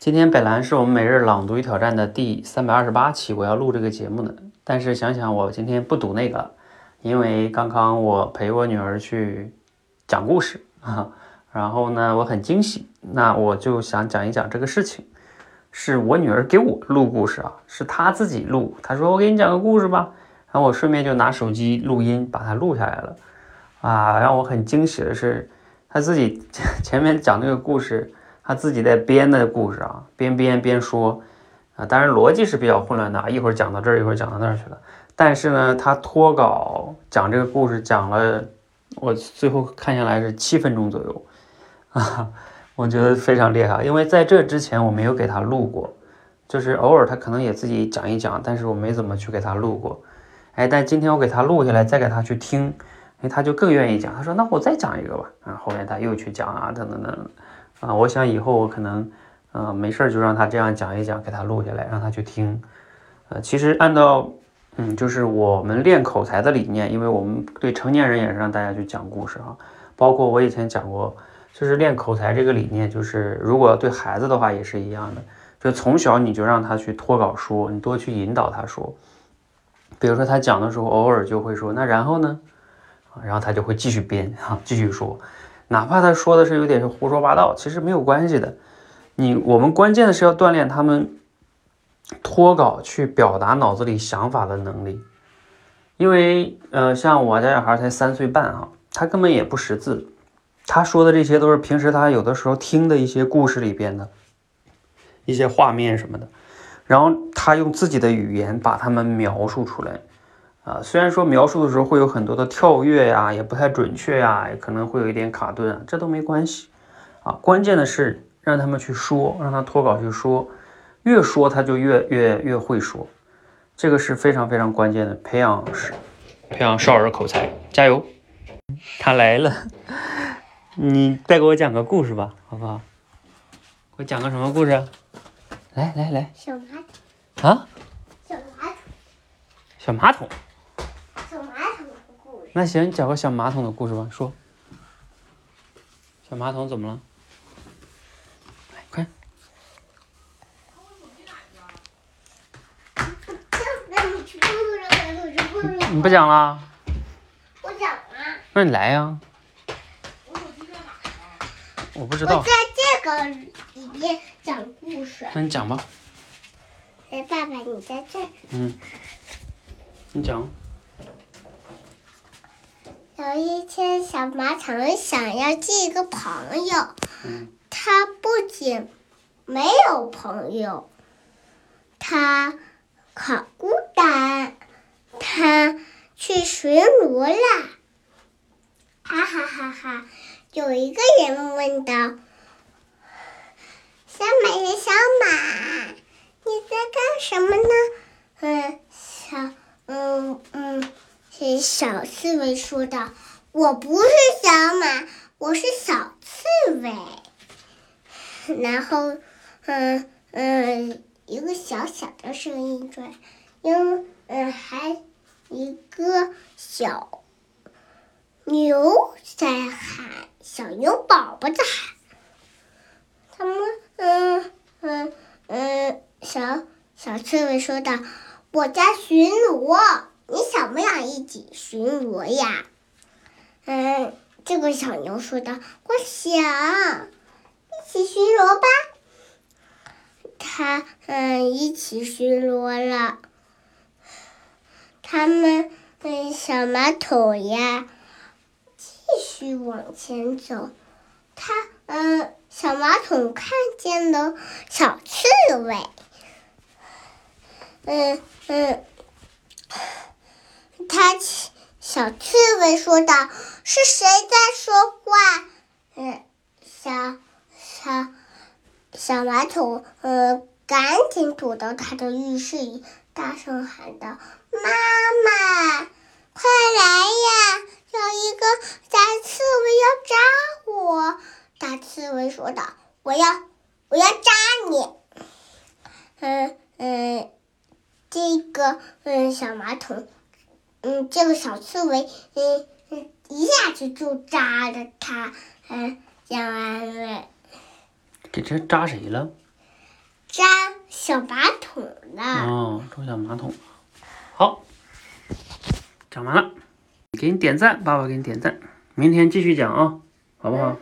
今天本来是我们每日朗读与挑战的第三百二十八期，我要录这个节目的，但是想想我今天不读那个，因为刚刚我陪我女儿去讲故事啊，然后呢我很惊喜，那我就想讲一讲这个事情，是我女儿给我录故事啊，是她自己录，她说我给你讲个故事吧，然后我顺便就拿手机录音把它录下来了，啊，让我很惊喜的是，她自己 前面讲那个故事。他自己在编的故事啊，边编边说，啊，当然逻辑是比较混乱的，一会儿讲到这儿，一会儿讲到那儿去了。但是呢，他脱稿讲这个故事讲了，我最后看下来是七分钟左右，啊，我觉得非常厉害。因为在这之前我没有给他录过，就是偶尔他可能也自己讲一讲，但是我没怎么去给他录过。哎，但今天我给他录下来，再给他去听，哎，他就更愿意讲。他说：“那我再讲一个吧。”啊，后面他又去讲啊，等等等。啊，我想以后我可能，呃，没事儿就让他这样讲一讲，给他录下来，让他去听。呃，其实按照，嗯，就是我们练口才的理念，因为我们对成年人也是让大家去讲故事啊。包括我以前讲过，就是练口才这个理念，就是如果对孩子的话也是一样的，就从小你就让他去脱稿说，你多去引导他说。比如说他讲的时候，偶尔就会说，那然后呢？然后他就会继续编哈，继续说。哪怕他说的是有点是胡说八道，其实没有关系的。你我们关键的是要锻炼他们脱稿去表达脑子里想法的能力。因为呃，像我家小孩才三岁半啊，他根本也不识字，他说的这些都是平时他有的时候听的一些故事里边的一些画面什么的，然后他用自己的语言把他们描述出来。啊，虽然说描述的时候会有很多的跳跃呀，也不太准确呀，也可能会有一点卡顿，啊这都没关系啊。关键的是让他们去说，让他脱稿去说，越说他就越越越会说，这个是非常非常关键的，培养是培养少儿口才，加油！他来了，你再给我讲个故事吧，好不好？我讲个什么故事？来来来，小马桶啊，小马桶，小马桶。那行，你讲个小马桶的故事吧。说，小马桶怎么了？来，快！你不讲了？我讲了。那你来呀。我不知道。我在这个里面讲故事。那你讲吧。哎，爸爸，你在这。嗯。你讲。有一天，小马场想要见一个朋友。他不仅没有朋友，他好孤单。他去巡逻啦！哈哈哈哈！有一个人问道：“小马呀，小马，你在干什么呢？”嗯，小，嗯嗯。小刺猬说道：“我不是小马，我是小刺猬。”然后，嗯嗯，一个小小的声音出来：“因嗯，还一个小牛在喊，小牛宝宝在喊。”他们，嗯嗯嗯，小小刺猬说道：“我在巡逻。”你想不想一起巡逻呀？嗯，这个小牛说道：“我想，一起巡逻吧。”他嗯，一起巡逻了。他们嗯，小马桶呀，继续往前走。他嗯，小马桶看见了小刺猬。嗯嗯。他小刺猬说道：“是谁在说话？”嗯，小小小马桶，嗯，赶紧躲到他的浴室里，大声喊道：“妈妈，快来呀！有一个大刺猬要扎我！”大刺猬说道：“我要，我要扎你！”嗯嗯，这个嗯小马桶。嗯，这个小刺猬，嗯嗯，一下子就扎了他，嗯，讲完了。给这扎谁了？扎小马桶的。哦，扎小马桶。好，讲完了，给你点赞，爸爸给你点赞，明天继续讲啊，好不好？